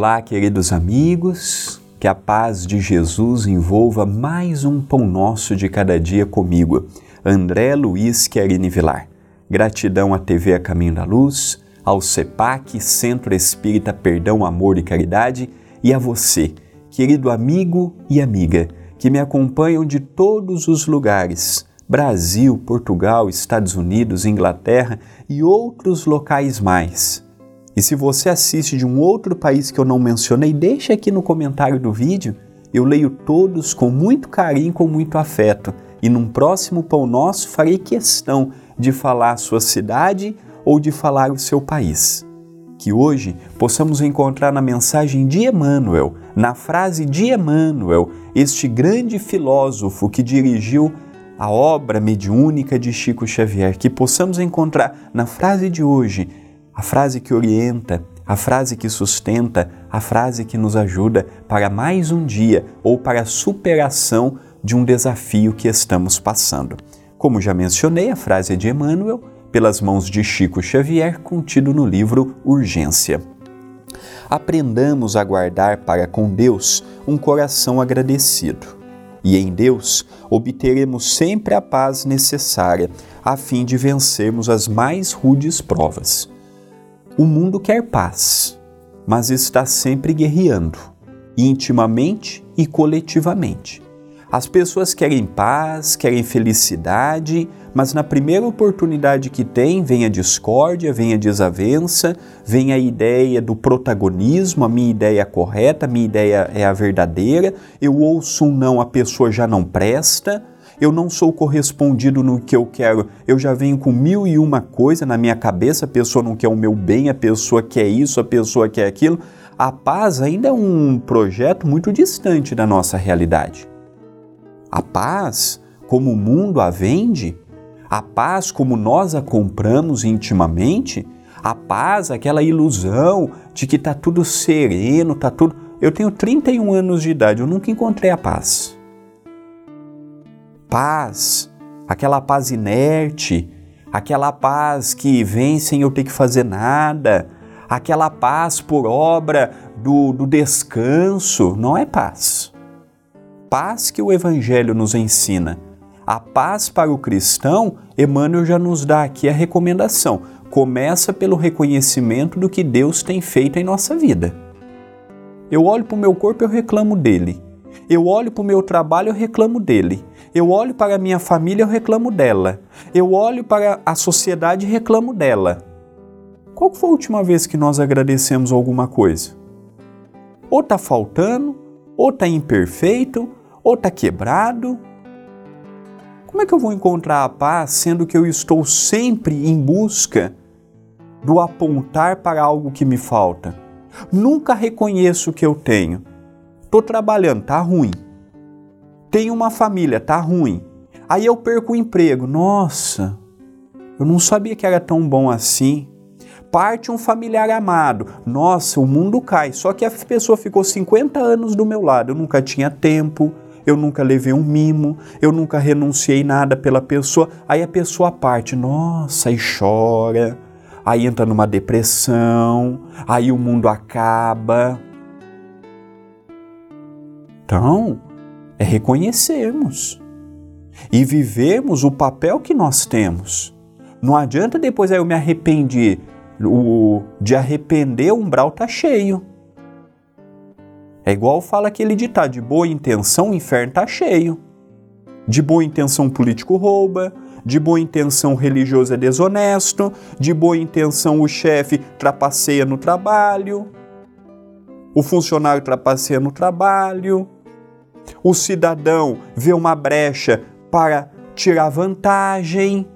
Olá, queridos amigos, que a paz de Jesus envolva mais um pão nosso de cada dia comigo, André Luiz Querini Vilar. Gratidão à TV A Caminho da Luz, ao CEPAC, Centro Espírita Perdão, Amor e Caridade, e a você, querido amigo e amiga, que me acompanham de todos os lugares, Brasil, Portugal, Estados Unidos, Inglaterra e outros locais mais e se você assiste de um outro país que eu não mencionei, deixe aqui no comentário do vídeo. Eu leio todos com muito carinho, com muito afeto. E num próximo Pão Nosso farei questão de falar a sua cidade ou de falar o seu país. Que hoje possamos encontrar na mensagem de Emmanuel, na frase de Emmanuel, este grande filósofo que dirigiu a obra mediúnica de Chico Xavier, que possamos encontrar na frase de hoje a frase que orienta, a frase que sustenta, a frase que nos ajuda para mais um dia ou para a superação de um desafio que estamos passando. Como já mencionei, a frase é de Emmanuel, pelas mãos de Chico Xavier, contido no livro Urgência. Aprendamos a guardar para com Deus um coração agradecido. E em Deus obteremos sempre a paz necessária a fim de vencermos as mais rudes provas. O mundo quer paz, mas está sempre guerreando, intimamente e coletivamente. As pessoas querem paz, querem felicidade, mas na primeira oportunidade que tem, vem a discórdia, vem a desavença, vem a ideia do protagonismo, a minha ideia é correta, a minha ideia é a verdadeira, eu ouço um não, a pessoa já não presta, eu não sou correspondido no que eu quero, eu já venho com mil e uma coisa na minha cabeça, a pessoa não quer o meu bem, a pessoa quer isso, a pessoa quer aquilo. A paz ainda é um projeto muito distante da nossa realidade. A paz, como o mundo a vende, a paz como nós a compramos intimamente, a paz, aquela ilusão de que está tudo sereno, está tudo. Eu tenho 31 anos de idade, eu nunca encontrei a paz paz, aquela paz inerte, aquela paz que vem sem eu ter que fazer nada, aquela paz por obra do, do descanso, não é paz. Paz que o Evangelho nos ensina. A paz para o cristão, Emmanuel já nos dá aqui a recomendação. Começa pelo reconhecimento do que Deus tem feito em nossa vida. Eu olho para o meu corpo e eu reclamo dele. Eu olho para o meu trabalho eu reclamo dele. Eu olho para a minha família, eu reclamo dela. Eu olho para a sociedade e reclamo dela. Qual foi a última vez que nós agradecemos alguma coisa? Ou está faltando, ou está imperfeito, ou está quebrado. Como é que eu vou encontrar a paz sendo que eu estou sempre em busca do apontar para algo que me falta? Nunca reconheço o que eu tenho. Estou trabalhando, tá ruim tenho uma família, tá ruim. Aí eu perco o emprego. Nossa, eu não sabia que era tão bom assim. Parte um familiar amado. Nossa, o mundo cai. Só que a pessoa ficou 50 anos do meu lado. Eu nunca tinha tempo, eu nunca levei um mimo, eu nunca renunciei nada pela pessoa. Aí a pessoa parte. Nossa, e chora. Aí entra numa depressão. Aí o mundo acaba. Então, é reconhecermos e vivermos o papel que nós temos. Não adianta depois eu me arrependi. O, de arrepender, o umbral tá cheio. É igual fala aquele ditado: de boa intenção, o inferno tá cheio. De boa intenção, político rouba. De boa intenção, religioso é desonesto. De boa intenção, o chefe trapaceia no trabalho. O funcionário trapaceia no trabalho o cidadão vê uma brecha para tirar vantagem.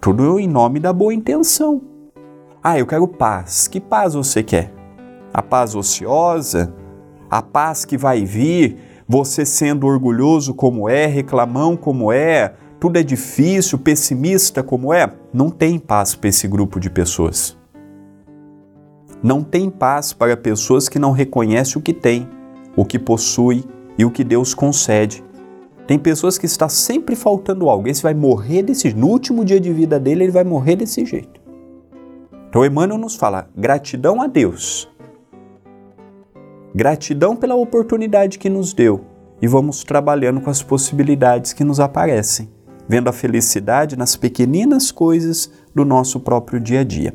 Tudo em nome da boa intenção. Ah, eu quero paz. Que paz você quer? A paz ociosa? A paz que vai vir você sendo orgulhoso como é, reclamão como é, tudo é difícil, pessimista como é? Não tem paz para esse grupo de pessoas. Não tem paz para pessoas que não reconhecem o que tem, o que possui e o que Deus concede. Tem pessoas que está sempre faltando algo. Esse vai morrer desse no último dia de vida dele, ele vai morrer desse jeito. Então, Emmanuel nos fala gratidão a Deus, gratidão pela oportunidade que nos deu e vamos trabalhando com as possibilidades que nos aparecem, vendo a felicidade nas pequeninas coisas do nosso próprio dia a dia.